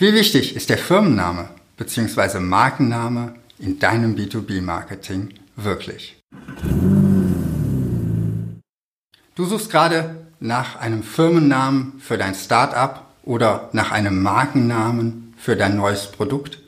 Wie wichtig ist der Firmenname bzw. Markenname in deinem B2B-Marketing wirklich? Du suchst gerade nach einem Firmennamen für dein Startup oder nach einem Markennamen für dein neues Produkt?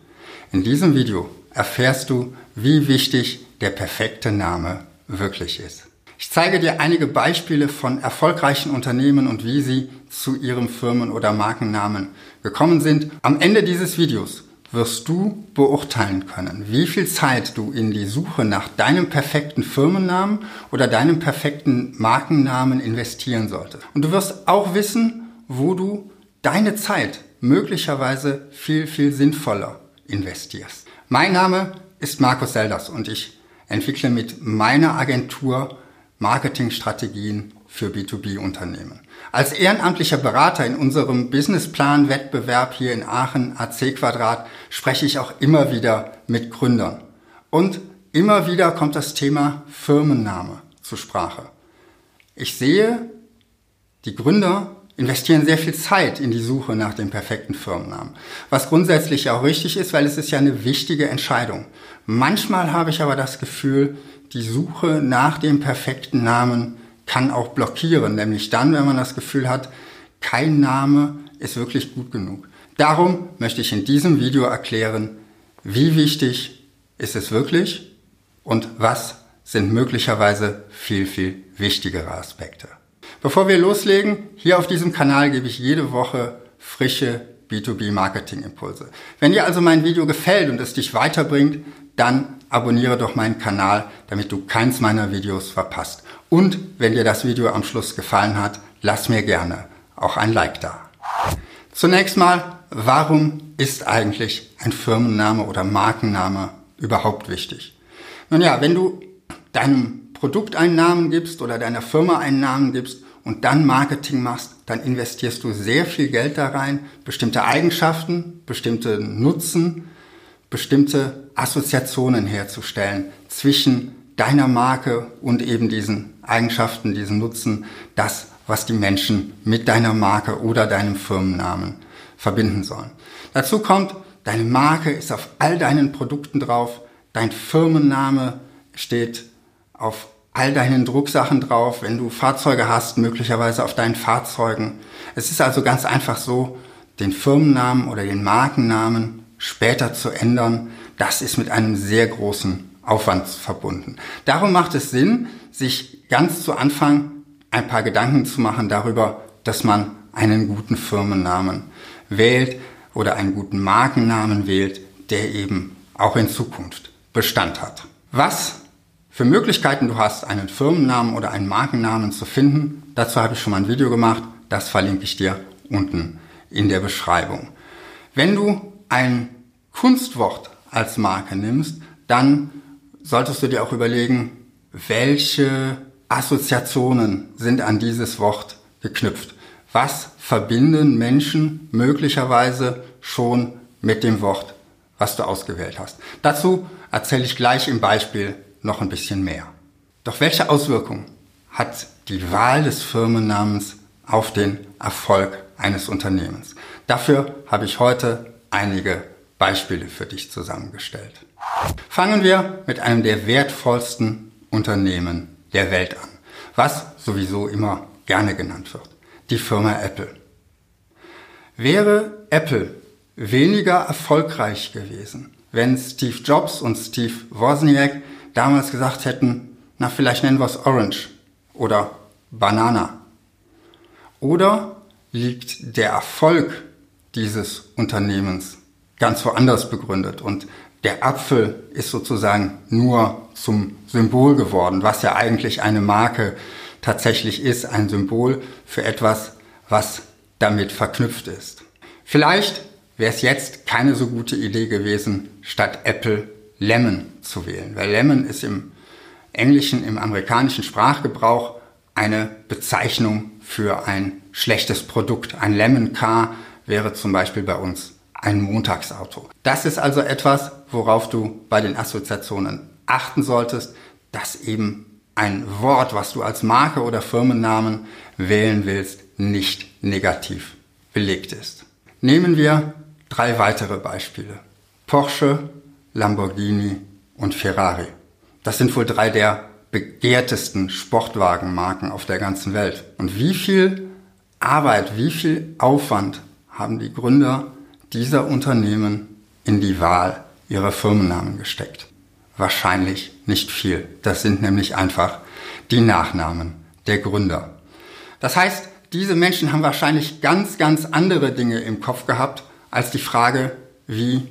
In diesem Video erfährst du, wie wichtig der perfekte Name wirklich ist. Ich zeige dir einige Beispiele von erfolgreichen Unternehmen und wie sie zu ihrem Firmen- oder Markennamen gekommen sind. Am Ende dieses Videos wirst du beurteilen können, wie viel Zeit du in die Suche nach deinem perfekten Firmennamen oder deinem perfekten Markennamen investieren solltest. Und du wirst auch wissen, wo du deine Zeit möglicherweise viel, viel sinnvoller investierst. Mein Name ist Markus Selders und ich entwickle mit meiner Agentur Marketingstrategien für B2B-Unternehmen. Als ehrenamtlicher Berater in unserem Businessplan-Wettbewerb hier in Aachen AC Quadrat spreche ich auch immer wieder mit Gründern. Und immer wieder kommt das Thema Firmenname zur Sprache. Ich sehe, die Gründer investieren sehr viel Zeit in die Suche nach dem perfekten Firmennamen. Was grundsätzlich auch richtig ist, weil es ist ja eine wichtige Entscheidung. Manchmal habe ich aber das Gefühl, die Suche nach dem perfekten Namen kann auch blockieren, nämlich dann, wenn man das Gefühl hat, kein Name ist wirklich gut genug. Darum möchte ich in diesem Video erklären, wie wichtig ist es wirklich und was sind möglicherweise viel, viel wichtigere Aspekte. Bevor wir loslegen, hier auf diesem Kanal gebe ich jede Woche frische B2B-Marketing-Impulse. Wenn dir also mein Video gefällt und es dich weiterbringt, dann abonniere doch meinen Kanal, damit du keins meiner Videos verpasst. Und wenn dir das Video am Schluss gefallen hat, lass mir gerne auch ein Like da. Zunächst mal, warum ist eigentlich ein Firmenname oder Markenname überhaupt wichtig? Nun ja, wenn du deinem Produkt einen Namen gibst oder deiner Firma einen Namen gibst und dann Marketing machst, dann investierst du sehr viel Geld da rein, bestimmte Eigenschaften, bestimmte Nutzen, bestimmte Assoziationen herzustellen zwischen deiner Marke und eben diesen Eigenschaften, diesen Nutzen, das, was die Menschen mit deiner Marke oder deinem Firmennamen verbinden sollen. Dazu kommt, deine Marke ist auf all deinen Produkten drauf, dein Firmenname steht auf all deinen Drucksachen drauf, wenn du Fahrzeuge hast, möglicherweise auf deinen Fahrzeugen. Es ist also ganz einfach so, den Firmennamen oder den Markennamen später zu ändern, das ist mit einem sehr großen Aufwand verbunden. Darum macht es Sinn, sich ganz zu Anfang ein paar Gedanken zu machen darüber, dass man einen guten Firmennamen wählt oder einen guten Markennamen wählt, der eben auch in Zukunft Bestand hat. Was für Möglichkeiten du hast, einen Firmennamen oder einen Markennamen zu finden, dazu habe ich schon mal ein Video gemacht, das verlinke ich dir unten in der Beschreibung. Wenn du ein Kunstwort als Marke nimmst, dann solltest du dir auch überlegen, welche Assoziationen sind an dieses Wort geknüpft. Was verbinden Menschen möglicherweise schon mit dem Wort, was du ausgewählt hast? Dazu erzähle ich gleich im Beispiel noch ein bisschen mehr. Doch welche Auswirkungen hat die Wahl des Firmennamens auf den Erfolg eines Unternehmens? Dafür habe ich heute einige Beispiele für dich zusammengestellt. Fangen wir mit einem der wertvollsten Unternehmen der Welt an, was sowieso immer gerne genannt wird, die Firma Apple. Wäre Apple weniger erfolgreich gewesen, wenn Steve Jobs und Steve Wozniak damals gesagt hätten, na vielleicht nennen wir es Orange oder Banana. Oder liegt der Erfolg dieses Unternehmens ganz woanders begründet und der Apfel ist sozusagen nur zum Symbol geworden, was ja eigentlich eine Marke tatsächlich ist, ein Symbol für etwas, was damit verknüpft ist. Vielleicht wäre es jetzt keine so gute Idee gewesen, statt Apple Lemon zu wählen, weil Lemon ist im englischen, im amerikanischen Sprachgebrauch eine Bezeichnung für ein schlechtes Produkt. Ein Lemon Car wäre zum Beispiel bei uns ein Montagsauto. Das ist also etwas, worauf du bei den Assoziationen achten solltest, dass eben ein Wort, was du als Marke oder Firmennamen wählen willst, nicht negativ belegt ist. Nehmen wir drei weitere Beispiele. Porsche, Lamborghini und Ferrari. Das sind wohl drei der begehrtesten Sportwagenmarken auf der ganzen Welt. Und wie viel Arbeit, wie viel Aufwand haben die Gründer dieser Unternehmen in die Wahl ihrer Firmennamen gesteckt? Wahrscheinlich nicht viel. Das sind nämlich einfach die Nachnamen der Gründer. Das heißt, diese Menschen haben wahrscheinlich ganz, ganz andere Dinge im Kopf gehabt als die Frage, wie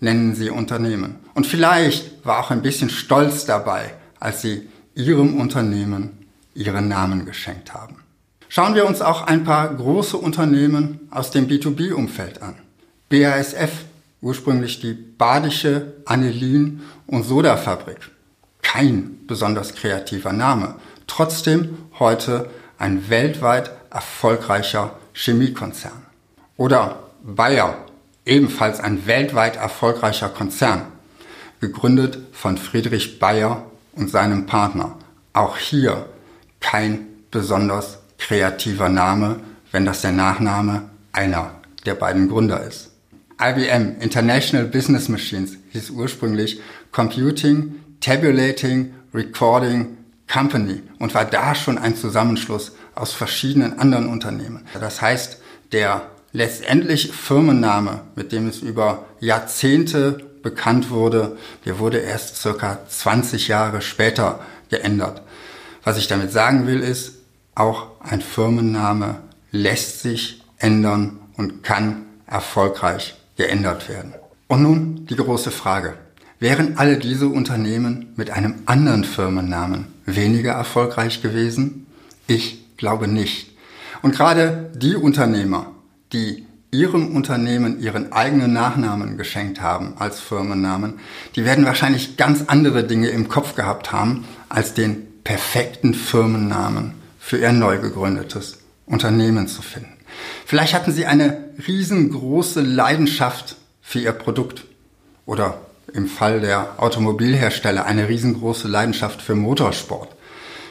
nennen sie Unternehmen. Und vielleicht war auch ein bisschen Stolz dabei, als sie ihrem Unternehmen ihren Namen geschenkt haben. Schauen wir uns auch ein paar große Unternehmen aus dem B2B-Umfeld an. BASF, ursprünglich die Badische Anilin- und Sodafabrik. Kein besonders kreativer Name. Trotzdem heute ein weltweit erfolgreicher Chemiekonzern. Oder Bayer, ebenfalls ein weltweit erfolgreicher Konzern, gegründet von Friedrich Bayer und seinem Partner. Auch hier kein besonders kreativer Name, wenn das der Nachname einer der beiden Gründer ist. IBM International Business Machines hieß ursprünglich Computing, Tabulating, Recording Company und war da schon ein Zusammenschluss aus verschiedenen anderen Unternehmen. Das heißt, der letztendlich Firmenname, mit dem es über Jahrzehnte bekannt wurde, der wurde erst circa 20 Jahre später geändert. Was ich damit sagen will, ist, auch ein Firmenname lässt sich ändern und kann erfolgreich geändert werden. Und nun die große Frage. Wären alle diese Unternehmen mit einem anderen Firmennamen weniger erfolgreich gewesen? Ich glaube nicht. Und gerade die Unternehmer, die ihrem Unternehmen ihren eigenen Nachnamen geschenkt haben als Firmennamen, die werden wahrscheinlich ganz andere Dinge im Kopf gehabt haben als den perfekten Firmennamen für ihr neu gegründetes Unternehmen zu finden. Vielleicht hatten sie eine riesengroße Leidenschaft für ihr Produkt oder im Fall der Automobilhersteller eine riesengroße Leidenschaft für Motorsport.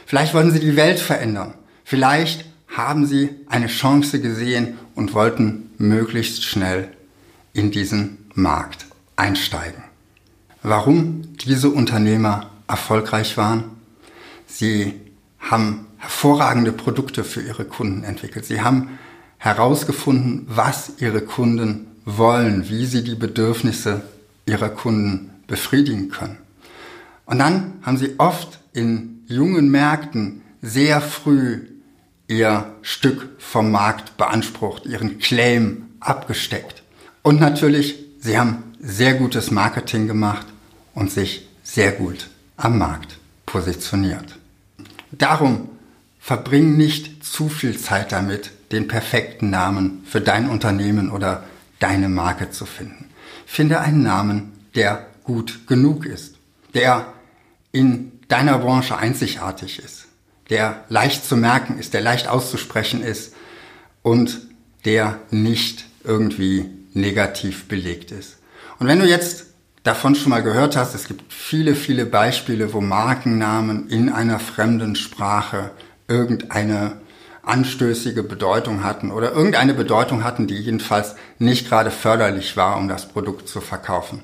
Vielleicht wollten sie die Welt verändern. Vielleicht haben sie eine Chance gesehen und wollten möglichst schnell in diesen Markt einsteigen. Warum diese Unternehmer erfolgreich waren? Sie haben hervorragende Produkte für ihre Kunden entwickelt. Sie haben herausgefunden, was ihre Kunden wollen, wie sie die Bedürfnisse ihrer Kunden befriedigen können. Und dann haben sie oft in jungen Märkten sehr früh ihr Stück vom Markt beansprucht, ihren Claim abgesteckt. Und natürlich, sie haben sehr gutes Marketing gemacht und sich sehr gut am Markt positioniert. Darum verbring nicht zu viel Zeit damit, den perfekten Namen für dein Unternehmen oder deine Marke zu finden. Finde einen Namen, der gut genug ist, der in deiner Branche einzigartig ist, der leicht zu merken ist, der leicht auszusprechen ist und der nicht irgendwie negativ belegt ist. Und wenn du jetzt davon schon mal gehört hast, es gibt viele, viele Beispiele, wo Markennamen in einer fremden Sprache irgendeine anstößige Bedeutung hatten oder irgendeine Bedeutung hatten, die jedenfalls nicht gerade förderlich war, um das Produkt zu verkaufen.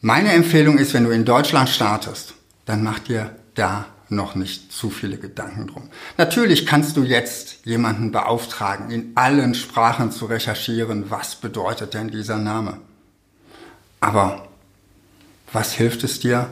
Meine Empfehlung ist, wenn du in Deutschland startest, dann mach dir da noch nicht zu viele Gedanken drum. Natürlich kannst du jetzt jemanden beauftragen, in allen Sprachen zu recherchieren, was bedeutet denn dieser Name. Aber was hilft es dir,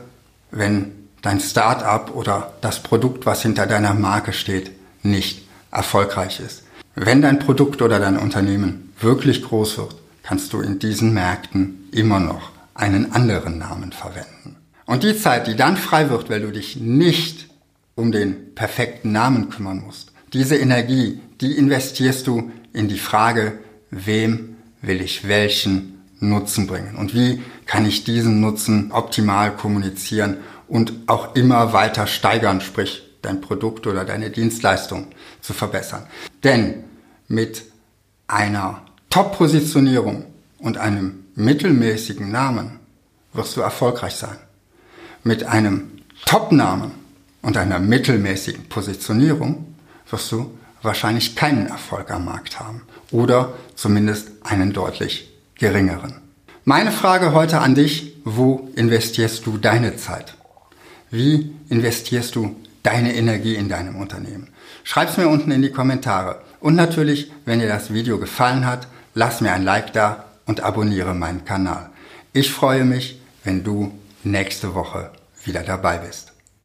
wenn dein Start-up oder das Produkt, was hinter deiner Marke steht, nicht erfolgreich ist. Wenn dein Produkt oder dein Unternehmen wirklich groß wird, kannst du in diesen Märkten immer noch einen anderen Namen verwenden. Und die Zeit, die dann frei wird, weil du dich nicht um den perfekten Namen kümmern musst, diese Energie, die investierst du in die Frage, wem will ich welchen Nutzen bringen und wie kann ich diesen Nutzen optimal kommunizieren und auch immer weiter steigern, sprich dein Produkt oder deine Dienstleistung zu verbessern. Denn mit einer Top-Positionierung und einem mittelmäßigen Namen wirst du erfolgreich sein. Mit einem Top-Namen und einer mittelmäßigen Positionierung wirst du wahrscheinlich keinen Erfolg am Markt haben oder zumindest einen deutlich geringeren. Meine Frage heute an dich, wo investierst du deine Zeit? Wie investierst du deine Energie in deinem Unternehmen? Schreib's mir unten in die Kommentare. Und natürlich, wenn dir das Video gefallen hat, lass mir ein Like da und abonniere meinen Kanal. Ich freue mich, wenn du nächste Woche wieder dabei bist.